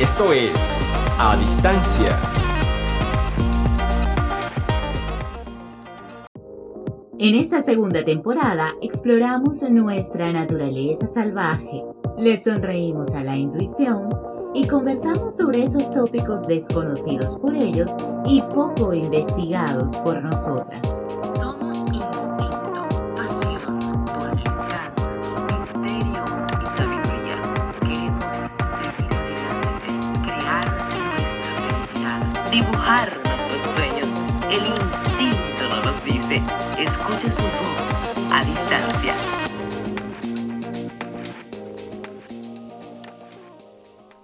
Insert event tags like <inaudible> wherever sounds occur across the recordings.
Esto es A Distancia. En esta segunda temporada exploramos nuestra naturaleza salvaje, le sonreímos a la intuición y conversamos sobre esos tópicos desconocidos por ellos y poco investigados por nosotras. Dice. Escucha su voz a distancia.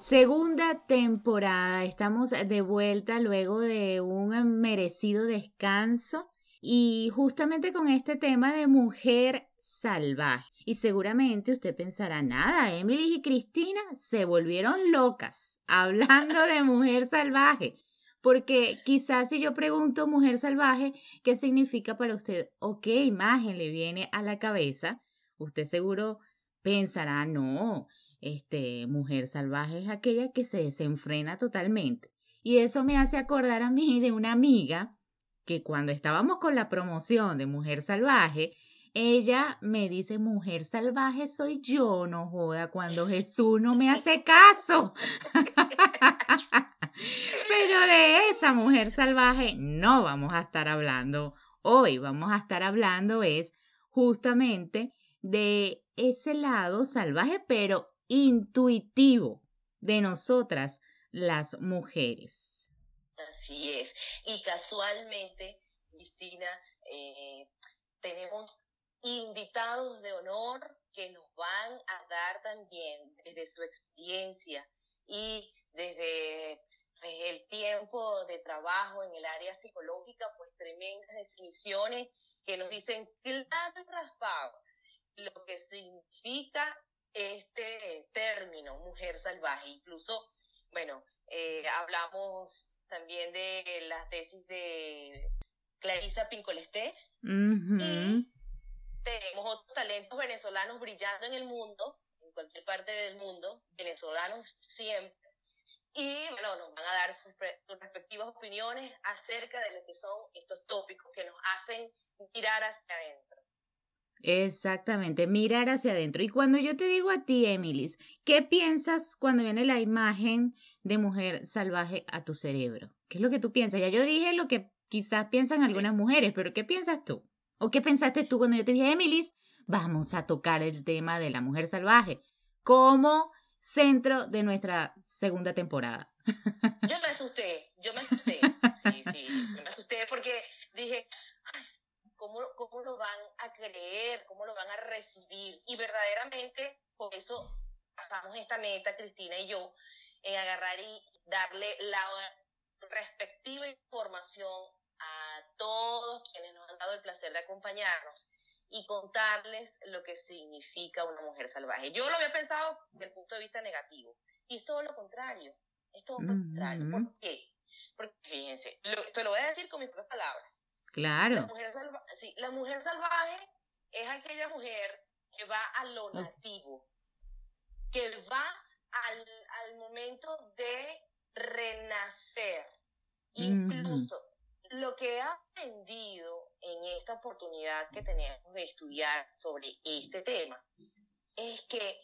Segunda temporada, estamos de vuelta luego de un merecido descanso y justamente con este tema de mujer salvaje. Y seguramente usted pensará, nada, Emily y Cristina se volvieron locas hablando de mujer salvaje. Porque quizás si yo pregunto mujer salvaje, ¿qué significa para usted o qué imagen le viene a la cabeza? Usted seguro pensará, no, este, mujer salvaje es aquella que se desenfrena totalmente. Y eso me hace acordar a mí de una amiga que cuando estábamos con la promoción de Mujer Salvaje, ella me dice, mujer salvaje soy yo, no joda, cuando Jesús no me <laughs> hace caso. <laughs> Pero de esa mujer salvaje no vamos a estar hablando hoy, vamos a estar hablando es justamente de ese lado salvaje, pero intuitivo de nosotras las mujeres. Así es. Y casualmente, Cristina, eh, tenemos invitados de honor que nos van a dar también desde su experiencia y desde el tiempo de trabajo en el área psicológica, pues tremendas definiciones que nos dicen claro y raspado lo que significa este término, mujer salvaje. Incluso, bueno, eh, hablamos también de la tesis de Clarisa Pincolestés. Y tenemos otros talentos venezolanos brillando en el mundo, en cualquier parte del mundo, venezolanos siempre. Y bueno, nos van a dar sus, sus respectivas opiniones acerca de lo que son estos tópicos que nos hacen mirar hacia adentro. Exactamente, mirar hacia adentro. Y cuando yo te digo a ti, Emilis, ¿qué piensas cuando viene la imagen de mujer salvaje a tu cerebro? ¿Qué es lo que tú piensas? Ya yo dije lo que quizás piensan algunas mujeres, pero ¿qué piensas tú? ¿O qué pensaste tú cuando yo te dije, Emilis, vamos a tocar el tema de la mujer salvaje como centro de nuestra segunda temporada? <laughs> Yo me asusté, yo me asusté. <laughs> Sí, sí, me asusté porque dije, ¿Cómo, ¿Cómo lo van a creer? ¿Cómo lo van a recibir? Y verdaderamente, por eso pasamos esta meta, Cristina y yo, en agarrar y darle la respectiva información a todos quienes nos han dado el placer de acompañarnos y contarles lo que significa una mujer salvaje. Yo lo había pensado desde el punto de vista negativo y es todo lo contrario, es todo lo contrario. ¿Por qué? Porque fíjense, lo, te lo voy a decir con mis propias palabras. Claro. La mujer, salva sí, la mujer salvaje es aquella mujer que va a lo nativo, que va al, al momento de renacer. Incluso lo que he aprendido en esta oportunidad que tenemos de estudiar sobre este tema es que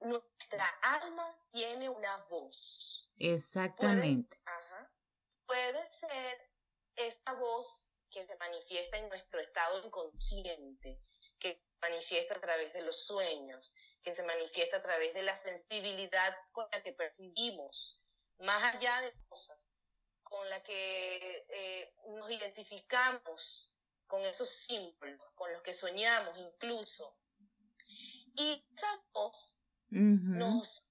nuestra alma tiene una voz. Exactamente. Puede, ajá, puede ser esta voz que se manifiesta en nuestro estado inconsciente, que se manifiesta a través de los sueños, que se manifiesta a través de la sensibilidad con la que percibimos, más allá de cosas, con la que eh, nos identificamos con esos símbolos, con los que soñamos incluso. Y esa voz uh -huh. nos,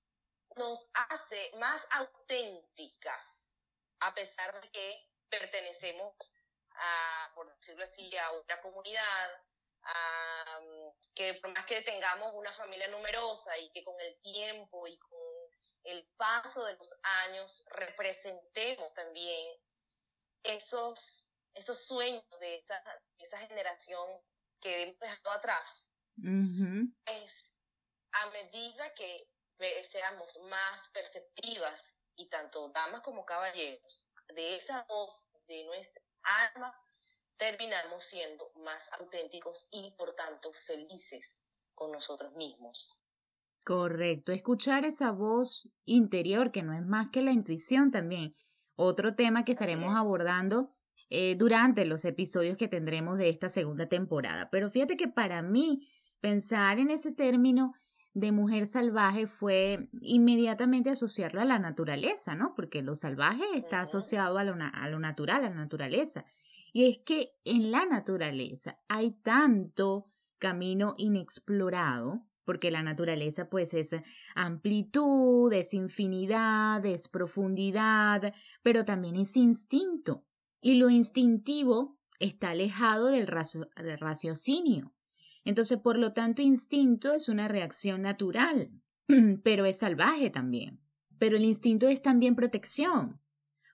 nos hace más auténticas, a pesar de que pertenecemos a, por decirlo así, a una comunidad, a, que por más que tengamos una familia numerosa y que con el tiempo y con el paso de los años representemos también esos, esos sueños de esa, de esa generación que hemos dejado atrás, uh -huh. es a medida que seamos más perceptivas y tanto damas como caballeros, de esa voz de nuestra alma, terminamos siendo más auténticos y por tanto felices con nosotros mismos. Correcto, escuchar esa voz interior que no es más que la intuición también. Otro tema que estaremos abordando eh, durante los episodios que tendremos de esta segunda temporada. Pero fíjate que para mí pensar en ese término de mujer salvaje fue inmediatamente asociarlo a la naturaleza, ¿no? Porque lo salvaje está asociado a lo, a lo natural, a la naturaleza. Y es que en la naturaleza hay tanto camino inexplorado, porque la naturaleza pues es amplitud, es infinidad, es profundidad, pero también es instinto. Y lo instintivo está alejado del, del raciocinio. Entonces, por lo tanto, instinto es una reacción natural, <clears throat> pero es salvaje también. Pero el instinto es también protección.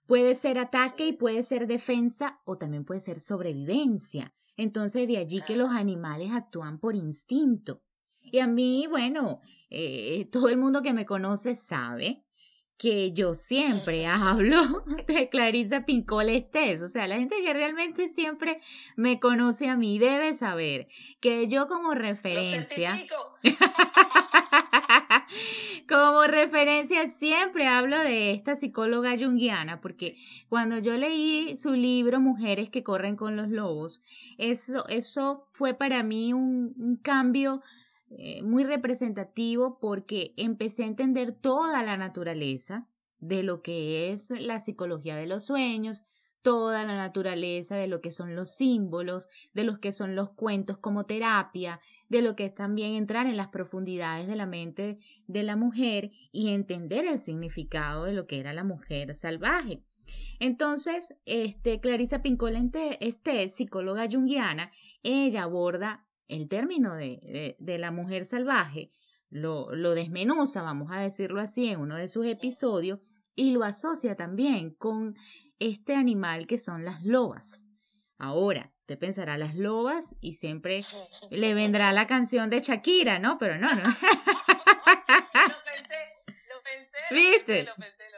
Puede ser ataque y puede ser defensa o también puede ser sobrevivencia. Entonces, de allí que los animales actúan por instinto. Y a mí, bueno, eh, todo el mundo que me conoce sabe que yo siempre <laughs> hablo <laughs> de Clarissa Pincol Estés. O sea, la gente que realmente siempre me conoce a mí debe saber que yo como referencia... <laughs> como referencia siempre hablo de esta psicóloga junguiana, porque cuando yo leí su libro Mujeres que corren con los lobos, eso, eso fue para mí un, un cambio eh, muy representativo porque empecé a entender toda la naturaleza de lo que es la psicología de los sueños, toda la naturaleza de lo que son los símbolos, de lo que son los cuentos como terapia, de lo que es también entrar en las profundidades de la mente de la mujer y entender el significado de lo que era la mujer salvaje. Entonces, este, Clarissa Pincolente, este psicóloga junguiana, ella aborda el término de, de, la mujer salvaje lo, lo desmenuza, vamos a decirlo así, en uno de sus episodios y lo asocia también con este animal que son las lobas. Ahora, te pensará las lobas y siempre <laughs> le vendrá la canción de Shakira, ¿no? Pero no, no. lo pensé, lo pensé. ¿Viste?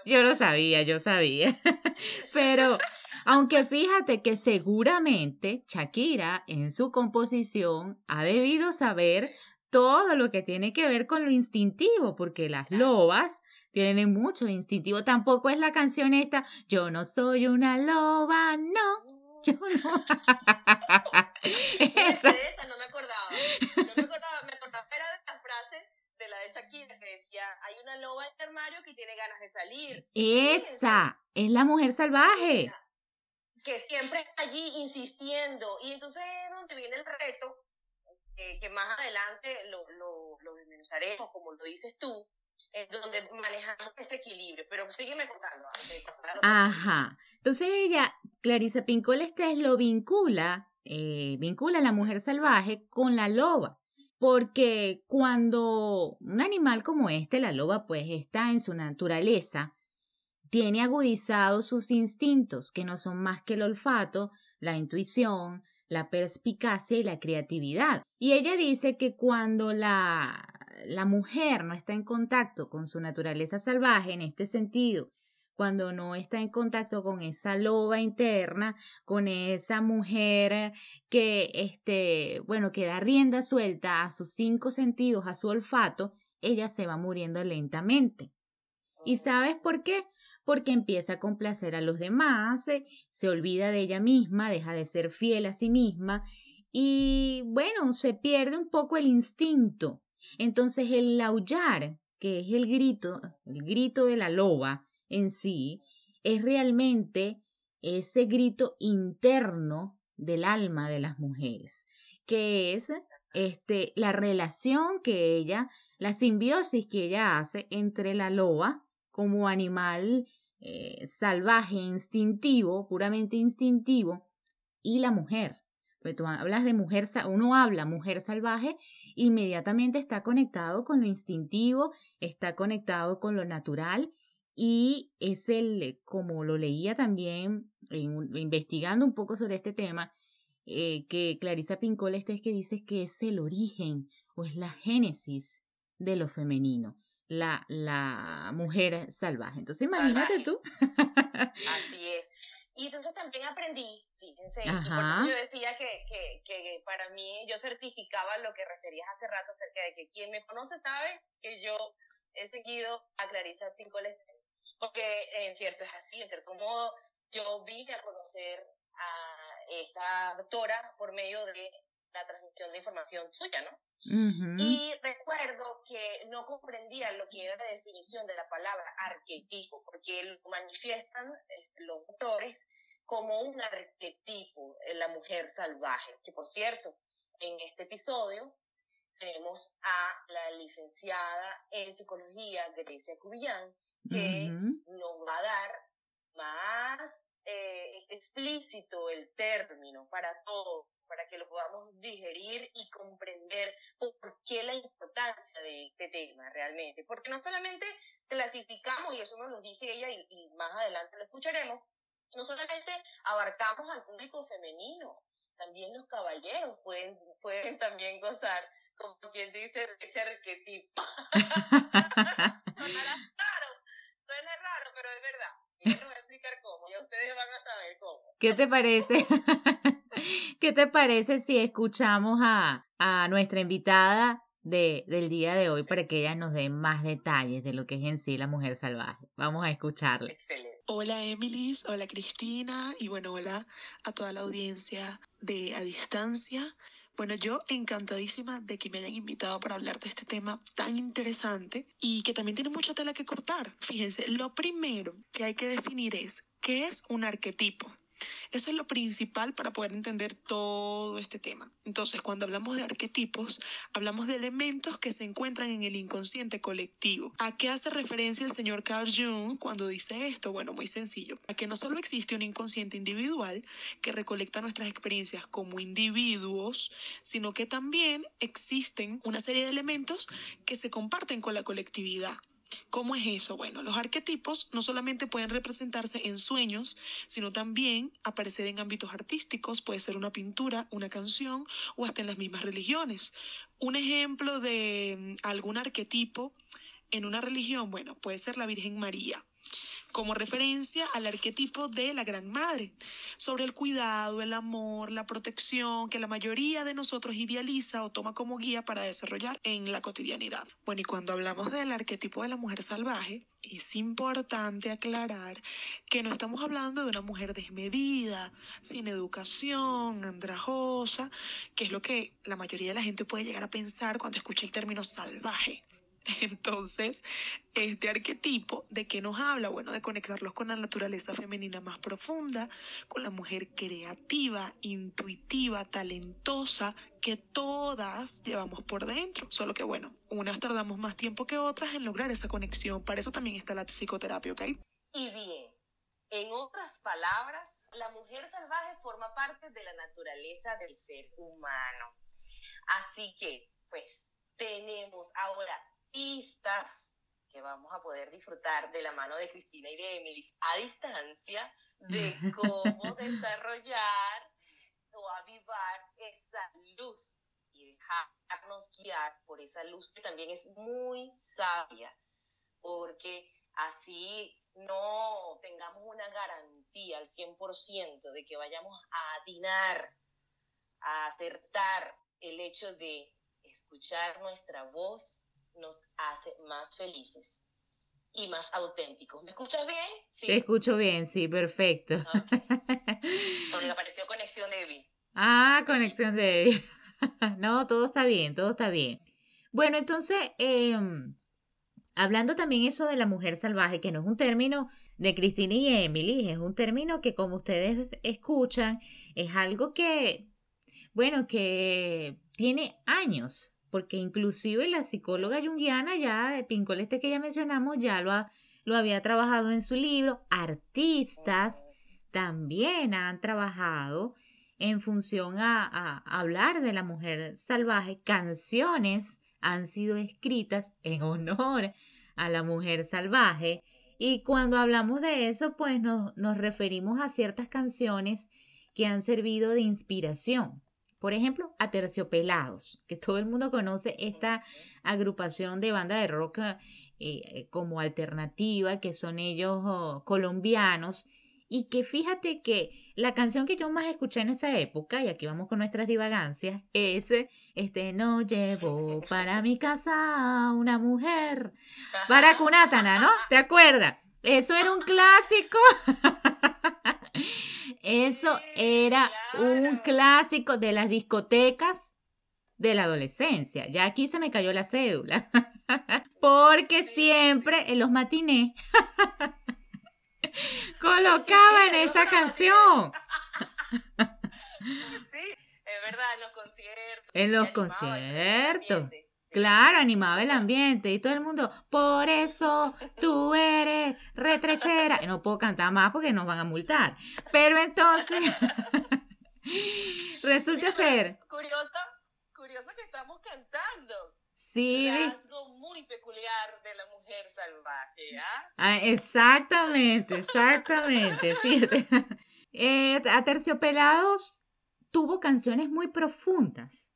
Yo lo sabía, yo sabía. <laughs> Pero aunque fíjate que seguramente Shakira en su composición ha debido saber todo lo que tiene que ver con lo instintivo, porque las lobas tienen mucho instintivo. Tampoco es la canción esta, yo no soy una loba, no, <laughs> yo no. esa. esa no me acordaba, no me acordaba, me acordaba era de la frase de la de Shakira que decía, hay una loba en el armario que tiene ganas de salir. Esa, es la mujer salvaje que siempre está allí insistiendo. Y entonces es donde viene el reto, que más adelante lo, lo, lo desmenuzaremos, como lo dices tú, es donde manejamos ese equilibrio. Pero sígueme contando. Ajá. Entonces ella, Clarisa Pincol Estés, lo vincula, eh, vincula a la mujer salvaje con la loba. Porque cuando un animal como este, la loba, pues está en su naturaleza, tiene agudizados sus instintos, que no son más que el olfato, la intuición, la perspicacia y la creatividad. Y ella dice que cuando la, la mujer no está en contacto con su naturaleza salvaje en este sentido, cuando no está en contacto con esa loba interna, con esa mujer que, este, bueno, que da rienda suelta a sus cinco sentidos, a su olfato, ella se va muriendo lentamente. ¿Y sabes por qué? Porque empieza a complacer a los demás, se, olvida de ella misma, deja de ser fiel a sí misma y bueno, se pierde un poco el instinto. Entonces el aullar, que es el grito, el grito de la loba en sí, es realmente ese grito interno del alma de las mujeres, que es este la relación que ella, la simbiosis que ella hace entre la loba como animal eh, salvaje, instintivo, puramente instintivo, y la mujer. Pues tú hablas de mujer, uno habla mujer salvaje, inmediatamente está conectado con lo instintivo, está conectado con lo natural y es el, como lo leía también investigando un poco sobre este tema, eh, que Clarisa Pincol este es que dice que es el origen o es la génesis de lo femenino la, la mujer salvaje. Entonces imagínate Salvaje. tú. Así es. Y entonces también aprendí, fíjense, y por eso Ajá. yo decía que, que, que para mí yo certificaba lo que referías hace rato acerca de que quien me conoce sabe que yo he seguido a Clarisa Pincoles, porque en cierto es así, en cierto modo yo vine a conocer a esta doctora por medio de la transmisión de información tuya, ¿no? Y recuerdo que no comprendía lo que era la definición de la palabra arquetipo, porque lo manifiestan eh, los autores como un arquetipo en la mujer salvaje. Que por cierto, en este episodio tenemos a la licenciada en psicología Grecia Cubillán, que nos va a dar más eh, explícito el término para todos, para que lo podamos digerir y comprender por qué la importancia de este tema realmente. Porque no solamente clasificamos, y eso nos lo dice ella y, y más adelante lo escucharemos, no solamente abarcamos al público femenino, también los caballeros pueden, pueden también gozar, como quien dice, de ese arquetipo. <laughs> Sonará raro, suena raro, pero es verdad. Y yo les voy a explicar cómo, y ustedes van a saber cómo. ¿Qué te parece? <laughs> ¿Qué te parece si escuchamos a, a nuestra invitada de, del día de hoy para que ella nos dé más detalles de lo que es en sí la mujer salvaje? Vamos a escucharle. Excelente. Hola Emilis, hola Cristina y bueno, hola a toda la audiencia de A Distancia. Bueno, yo encantadísima de que me hayan invitado para hablar de este tema tan interesante y que también tiene mucha tela que cortar. Fíjense, lo primero que hay que definir es qué es un arquetipo. Eso es lo principal para poder entender todo este tema. Entonces, cuando hablamos de arquetipos, hablamos de elementos que se encuentran en el inconsciente colectivo. ¿A qué hace referencia el señor Carl Jung cuando dice esto? Bueno, muy sencillo. A que no solo existe un inconsciente individual que recolecta nuestras experiencias como individuos, sino que también existen una serie de elementos que se comparten con la colectividad. ¿Cómo es eso? Bueno, los arquetipos no solamente pueden representarse en sueños, sino también aparecer en ámbitos artísticos, puede ser una pintura, una canción o hasta en las mismas religiones. Un ejemplo de mm, algún arquetipo en una religión, bueno, puede ser la Virgen María como referencia al arquetipo de la Gran Madre, sobre el cuidado, el amor, la protección que la mayoría de nosotros idealiza o toma como guía para desarrollar en la cotidianidad. Bueno, y cuando hablamos del arquetipo de la mujer salvaje, es importante aclarar que no estamos hablando de una mujer desmedida, sin educación, andrajosa, que es lo que la mayoría de la gente puede llegar a pensar cuando escucha el término salvaje. <laughs> Entonces, este arquetipo, ¿de qué nos habla? Bueno, de conectarlos con la naturaleza femenina más profunda, con la mujer creativa, intuitiva, talentosa, que todas llevamos por dentro. Solo que, bueno, unas tardamos más tiempo que otras en lograr esa conexión. Para eso también está la psicoterapia, ¿ok? Y bien, en otras palabras, la mujer salvaje forma parte de la naturaleza del ser humano. Así que, pues, tenemos ahora pistas que vamos a poder disfrutar de la mano de Cristina y de Emilis a distancia de <laughs> cómo desarrollar o avivar esa luz y dejarnos guiar por esa luz que también es muy sabia, porque así no tengamos una garantía al 100% de que vayamos a atinar, a acertar el hecho de escuchar nuestra voz nos hace más felices y más auténticos. ¿Me escuchas bien? Te escucho bien, sí, perfecto. Ok. <laughs> Porque apareció conexión débil. Ah, conexión de... <laughs> no, todo está bien, todo está bien. Bueno, entonces, em, hablando también eso de la mujer salvaje, que no es un término de Cristina y Emily, es un término que como ustedes escuchan, es algo que, bueno, que tiene años, porque inclusive la psicóloga junguiana ya de Pincol este que ya mencionamos ya lo, ha- lo había trabajado en su libro, artistas también han trabajado en función a, a hablar de la mujer salvaje, canciones han sido escritas en honor a la mujer salvaje. Y cuando hablamos de eso pues nos, nos referimos a ciertas canciones que han servido de inspiración. Por ejemplo, a Terciopelados, que todo el mundo conoce esta agrupación de banda de rock eh, como alternativa, que son ellos oh, colombianos, y que fíjate que la canción que yo más escuché en esa época, y aquí vamos con nuestras divagancias, es este no llevo para mi casa una mujer <laughs> para Cunátana, ¿no? ¿Te acuerdas? Eso era un clásico. <laughs> Eso era un clásico de las discotecas de la adolescencia. Ya aquí se me cayó la cédula. <laughs> Porque siempre en los matinés <laughs> colocaban esa canción. Sí, es verdad, en los conciertos. En los conciertos. Claro, animaba el ambiente y todo el mundo, por eso tú eres retrechera. Y No puedo cantar más porque nos van a multar. Pero entonces, <laughs> resulta ser, Curioso, curioso que estamos cantando. sí, Rasgo muy peculiar de la mujer salvaje, ¿ah? Ah, exactamente, exactamente, fíjate. <laughs> Eh, Aterciopelados tuvo canciones muy profundas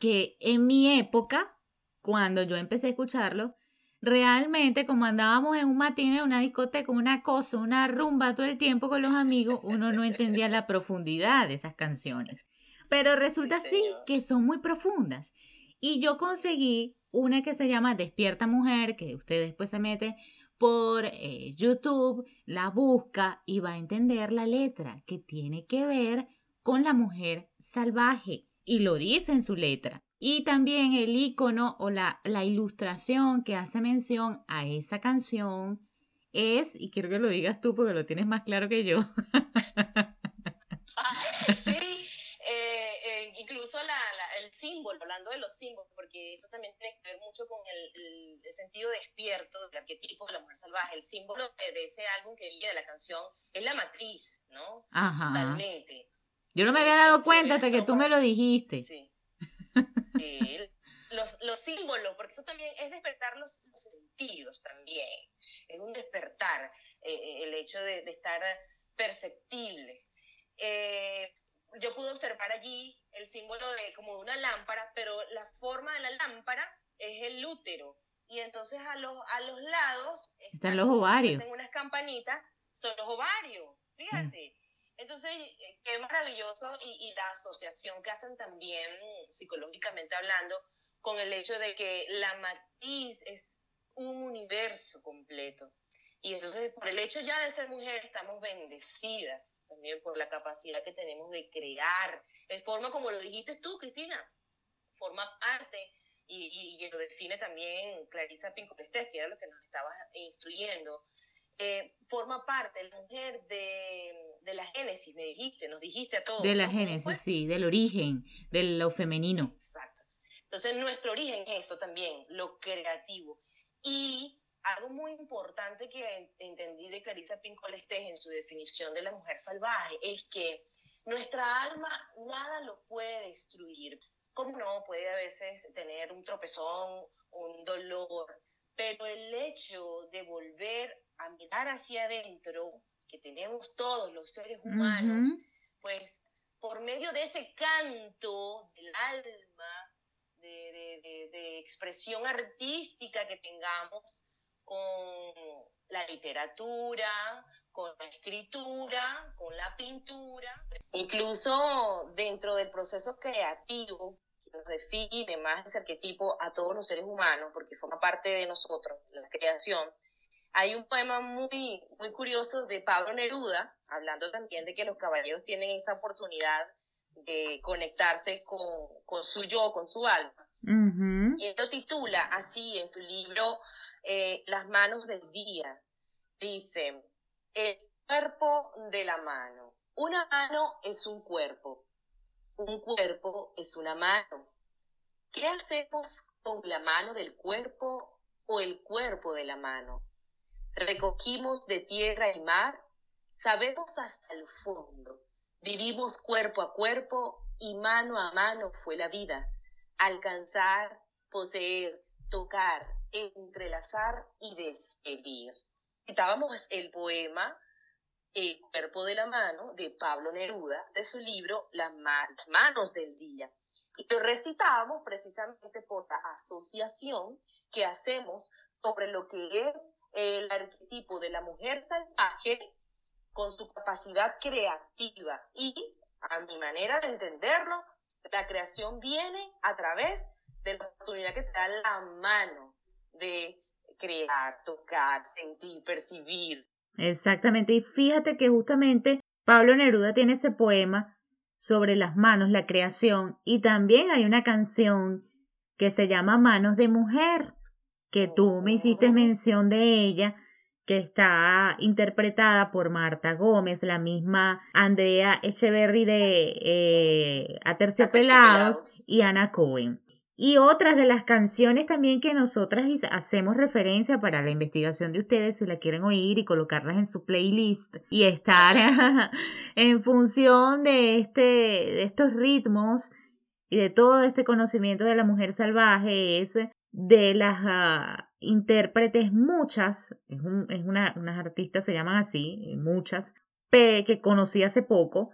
que en mi época, cuando yo empecé a escucharlo, realmente como andábamos en un matín, en una discoteca, una cosa, una rumba todo el tiempo con los amigos, uno no entendía la profundidad de esas canciones. Pero resulta Sí, sí señor. que son muy profundas. Y yo conseguí una que se llama Despierta Mujer, que usted después se mete por eh, YouTube, la busca y va a entender la letra que tiene que ver con la mujer salvaje. Y lo dice en su letra. Y también el icono o la, la ilustración que hace mención a esa canción es, y quiero que lo digas tú porque lo tienes más claro que yo, <laughs> Sí, <laughs> eh, eh, incluso la, la- el símbolo, hablando de los símbolos, porque eso también tiene que ver mucho con el, el- el sentido despierto del arquetipo de la mujer salvaje. El símbolo de, de ese álbum que vi de la canción es la matriz, ¿no? Ajá. Totalmente. Yo no me había dado cuenta hasta que tú me lo dijiste. Sí. Sí. Los, los símbolos, porque eso también es despertar los, los sentidos también. Es un despertar eh, eh, el hecho de, de estar perceptibles. Eh, yo pude observar allí el símbolo de como de una lámpara, pero la forma de la lámpara es el útero. Y entonces a los, a los lados Están los ovarios. En unas campanitas son los ovarios, fíjate. Entonces, eh, qué maravilloso y, y la asociación que hacen también psicológicamente hablando con el hecho de que la matriz es un universo completo. Y entonces, por el hecho ya de ser mujer, estamos bendecidas también por la capacidad que tenemos de crear. Es forma, como lo dijiste tú, Cristina, forma parte y, y- y lo define también Clarisa Pincolestés, que era lo que nos estaba instruyendo, eh, forma parte la mujer de, de la génesis, me dijiste, nos dijiste a todos. De la génesis, sí, del origen, de lo femenino. Exacto. Entonces, nuestro origen es eso también, lo creativo. Y algo muy importante que en- entendí de Clarisa Pincolestés en su definición de la mujer salvaje es que nuestra alma nada lo puede destruir. ¿Cómo no? Puede a veces tener un tropezón, un dolor, pero el hecho de volver a mirar hacia adentro, que tenemos todos los seres humanos, Ujú. pues por medio de ese canto del alma, de, de- de- de expresión artística que tengamos con la literatura, con la escritura, con la pintura, incluso dentro del proceso creativo que nos define más ese arquetipo a todos los seres humanos, porque forma parte de nosotros, la creación, hay un poema muy, muy curioso de Pablo Neruda, hablando también de que los caballeros tienen esa oportunidad de conectarse con, con su yo, con su alma. Y él lo titula así en su libro eh, Las manos del día. Dice, el cuerpo de la mano. Una mano es un cuerpo. Un cuerpo es una mano. ¿Qué hacemos con la mano del cuerpo o el cuerpo de la mano? Recogimos de tierra y mar, sabemos hasta el fondo. Vivimos cuerpo a cuerpo y mano a mano fue la vida. Alcanzar, poseer, tocar, entrelazar y despedir. Citábamos el poema El cuerpo de la mano de Pablo Neruda de su libro Las ma- manos del día. Y lo recitábamos precisamente por la asociación que hacemos sobre lo que es el arquetipo de la mujer salvaje con su capacidad creativa. Y a mi manera de entenderlo, la creación viene a través de la oportunidad que te da la mano de crear, tocar, sentir, percibir. Exactamente, y fíjate que justamente Pablo Neruda tiene ese poema sobre las manos, la creación, y también hay una canción que se llama Manos de Mujer, que tú me hiciste mención de ella, que está interpretada por Marta Gómez, la misma Andrea Echeverry de eh, Aterciopelados y Ana Cohen. Y otras de las canciones también que nosotras hacemos referencia para la investigación de ustedes, si la quieren oír y colocarlas en su playlist y estar <laughs> en función de, este, de estos ritmos y de todo este conocimiento de la mujer salvaje, es de las ah, intérpretes muchas, es, es una, unas artistas se llaman así, muchas, que conocí hace poco,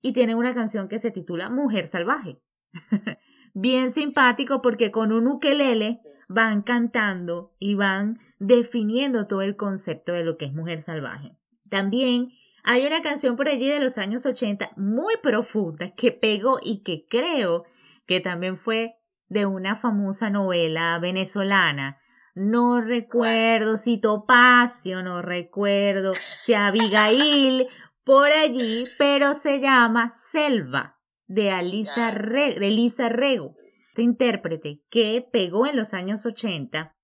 y tienen una canción que se titula Mujer Salvaje. <laughs> bien simpático porque con un ukelele van cantando y van definiendo todo el concepto de lo que es mujer salvaje. También hay una canción por allí de los años 80 muy profunda que pegó y que creo que también fue de una famosa novela venezolana. No recuerdo si Topacio, no recuerdo si Abigail, <laughs> por allí, pero se llama Selva de, Alisa de Elisa Rego, este intérprete que pegó en los años 80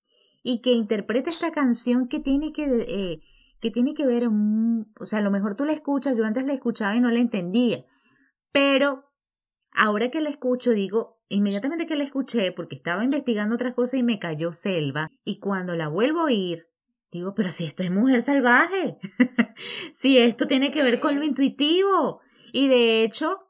y que interpreta esta canción que tiene que, eh, que, tiene que ver, o sea, a lo mejor tú la escuchas, yo antes la escuchaba y no la entendía, pero ahora que la escucho digo, inmediatamente que la escuché, porque estaba investigando otras cosas y me cayó selva, y cuando la vuelvo a oír, digo, pero si esto es mujer salvaje, <laughs> si esto tiene que ver con lo intuitivo, y de hecho,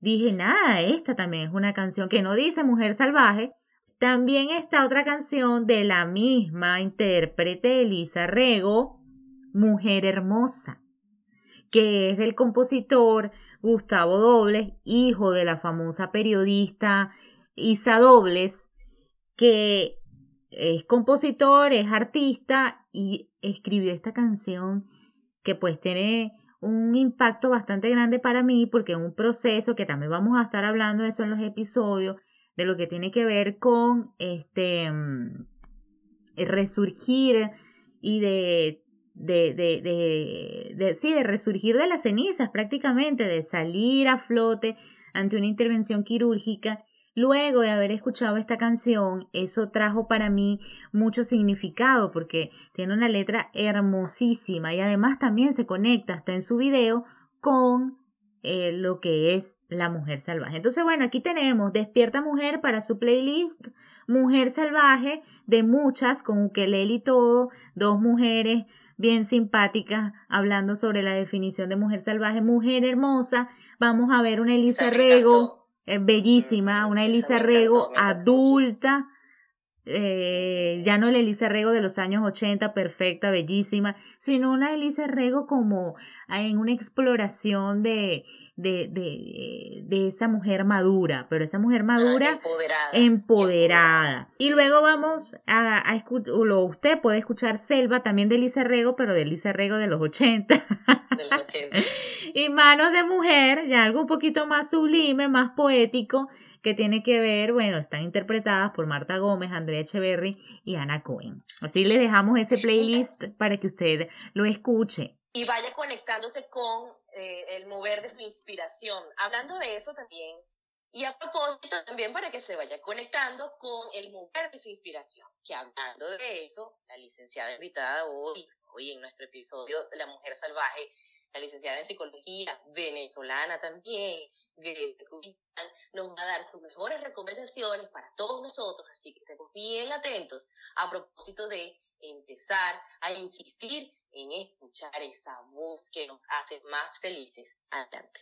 Dije, nada, esta también es una canción que no dice mujer salvaje. También está otra canción de la misma intérprete, Elisa Rego, Mujer Hermosa, que es del compositor Gustavo Dobles, hijo de la famosa periodista Isa Dobles, que es compositor, es artista y escribió esta canción que pues tiene un impacto bastante grande para mí porque es un proceso que también vamos a estar hablando de eso en los episodios, de lo que tiene que ver con este mm, resurgir y de de, de, de, sí, de resurgir de las cenizas prácticamente, de salir a flote ante una intervención quirúrgica Luego de haber escuchado esta canción, eso trajo para mí mucho significado porque tiene una letra hermosísima y además también se conecta hasta en su video con eh, lo que es la mujer salvaje. Entonces, bueno, aquí tenemos Despierta Mujer para su playlist, Mujer Salvaje, de muchas, con ukelele y todo, dos mujeres bien simpáticas hablando sobre la definición de mujer salvaje, mujer hermosa. Vamos a ver una Elisa Rego es bellísima, una Elisa Rego adulta, eh, ya no la Elisa Rego de los años 80, perfecta, bellísima, sino una Elisa Rego como en una exploración de, de, de, de, esa mujer madura, pero esa mujer madura empoderada. empoderada. Y luego vamos a, a escuchar, usted puede escuchar Selva también de Elisa Rego, pero de Elisa Rego de los 80. De los 80. <laughs> y Manos de Mujer, ya algo un poquito más sublime, más poético, que tiene que ver, bueno, están interpretadas por Marta Gómez, Andrea Echeverry y Ana Cohen. Así le dejamos ese playlist para que usted lo escuche. Y vaya conectándose con eh, el mover de su inspiración. Hablando de eso también, y a propósito también para que se vaya conectando con el mover de su inspiración, que hablando de eso, la licenciada invitada hoy, hoy en nuestro episodio de La Mujer Salvaje, la licenciada en psicología venezolana también, nos va a dar sus mejores recomendaciones para todos nosotros, así que estemos bien atentos a propósito de empezar a insistir en escuchar esa voz que nos hace más felices. Adelante.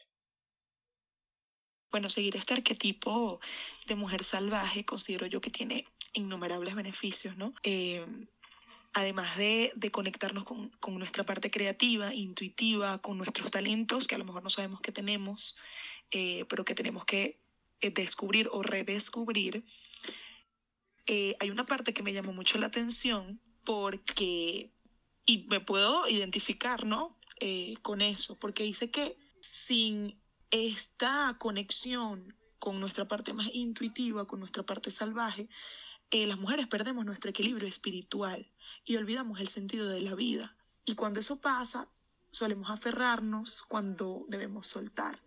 Bueno, seguir este arquetipo de mujer salvaje considero yo que tiene innumerables beneficios, ¿no? Eh, además de, de conectarnos con, con, nuestra parte creativa, intuitiva, con nuestros talentos, que a lo mejor no sabemos que tenemos, eh, pero que tenemos que eh, descubrir o redescubrir, hay una parte que me llamó mucho la atención porque, y me puedo identificar, ¿no? Eh, con eso, porque dice que sin esta conexión con nuestra parte más intuitiva, con nuestra parte salvaje, eh, las mujeres perdemos nuestro equilibrio espiritual y olvidamos el sentido de la vida. Y cuando eso pasa, solemos aferrarnos cuando debemos soltar.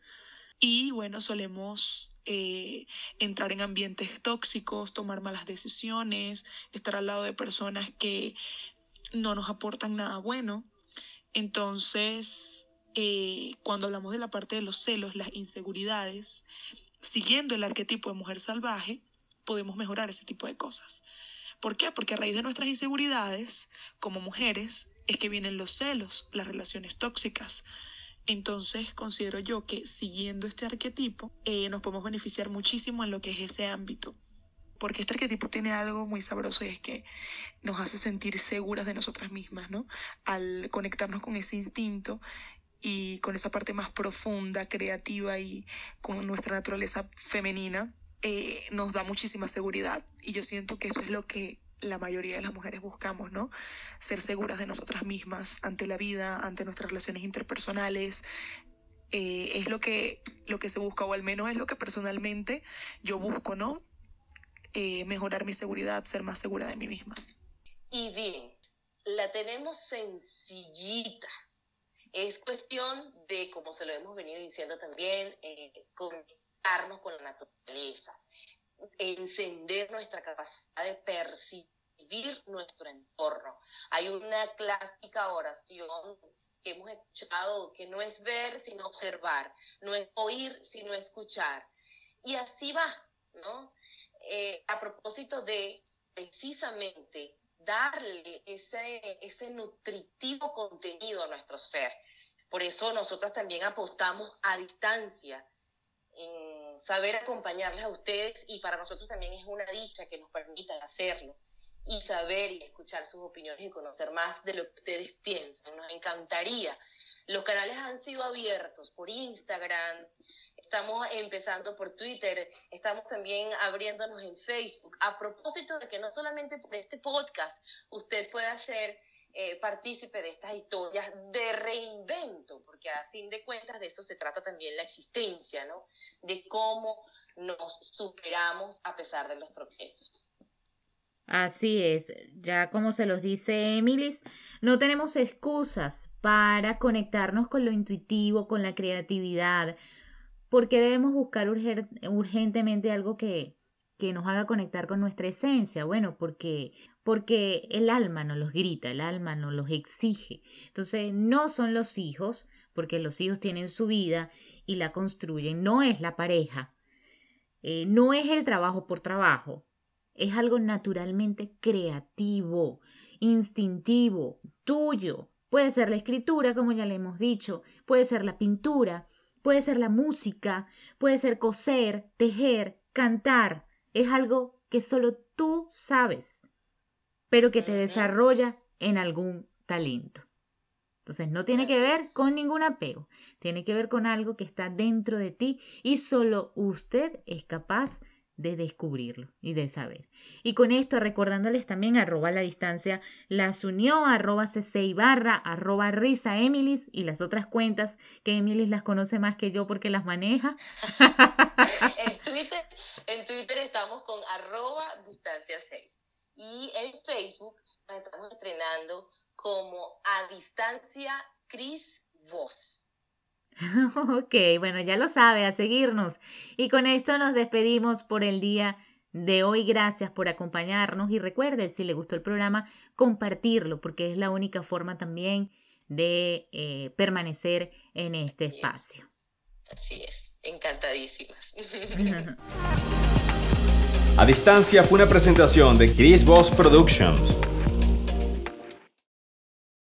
Y bueno, solemos eh, entrar en ambientes tóxicos, tomar malas decisiones, estar al lado de personas que no nos aportan nada bueno. Entonces, eh, cuando hablamos de la parte de los celos, las inseguridades, siguiendo el arquetipo de mujer salvaje, podemos mejorar ese tipo de cosas. ¿Por qué? Porque a raíz de nuestras inseguridades, como mujeres, es que vienen los celos, las relaciones tóxicas. Entonces considero yo que siguiendo este arquetipo eh, nos podemos beneficiar muchísimo en lo que es ese ámbito. Porque este arquetipo tiene algo muy sabroso y es que nos hace sentir seguras de nosotras mismas, ¿no? Al conectarnos con ese instinto y con esa parte más profunda, creativa y con nuestra naturaleza femenina, eh, nos da muchísima seguridad. Y yo siento que eso es lo que la mayoría de las mujeres buscamos, ¿no? Ser seguras de nosotras mismas ante la vida, ante nuestras relaciones interpersonales. Eh, es lo que, lo que se busca, o al menos es lo que personalmente yo busco, ¿no? Eh, mejorar mi seguridad, ser más segura de mí misma. Y bien, la tenemos sencillita. Es cuestión de, como se lo hemos venido diciendo también, eh, conectarnos con la naturaleza, encender nuestra capacidad de percibir nuestro entorno. Hay una clásica oración que hemos escuchado que no es ver sino observar, no es oír sino escuchar. Y así va, ¿no? Eh, a propósito de precisamente darle ese, ese nutritivo contenido a nuestro ser. Por eso nosotras también apostamos a distancia saber acompañarles a ustedes y para nosotros también es una dicha que nos permitan hacerlo y saber y escuchar sus opiniones y conocer más de lo que ustedes piensan. Nos encantaría. Los canales han sido abiertos por Instagram, estamos empezando por Twitter, estamos también abriéndonos en Facebook. A propósito de que no solamente por este podcast usted puede hacer eh, partícipe de estas historias de reinvento, porque a fin de cuentas de eso se trata también la existencia, ¿no? De cómo nos superamos a pesar de los tropiezos. Así es, ya como se los dice Emilis, no tenemos excusas para conectarnos con lo intuitivo, con la creatividad, porque debemos buscar urgentemente algo que, que nos haga conectar con nuestra esencia. Bueno, porque, porque el alma nos los grita, el alma nos los exige. Entonces, no son los hijos, porque los hijos tienen su vida y la construyen, no es la pareja, eh, no es el trabajo por trabajo, es algo naturalmente creativo, instintivo, tuyo. Puede ser la escritura, como ya le hemos dicho, puede ser la pintura, puede ser la música, puede ser coser, tejer, cantar, es algo que solo tú sabes, pero que te desarrolla en algún talento. Entonces no tiene que ver con ningún apego, tiene que ver con algo que está dentro de ti y solo usted es capaz de descubrirlo y de saber. Y con esto recordándoles también arroba la distancia las unió, arroba cc barra, arroba risa emilis y las otras cuentas que Emilis las conoce más que yo porque las maneja. <laughs> en, Twitter, en Twitter estamos con arroba distancia 6 y en Facebook nos estamos estrenando como a distancia Cris Voz. <laughs> ok, bueno, ya lo sabe, a seguirnos. Y con esto nos despedimos por el día de hoy. Gracias por acompañarnos y recuerde, si le gustó el programa, compartirlo, porque es la única forma también de eh, permanecer en este espacio. Así es, encantadísimas. <laughs> a distancia fue una presentación de Chris Boss Productions.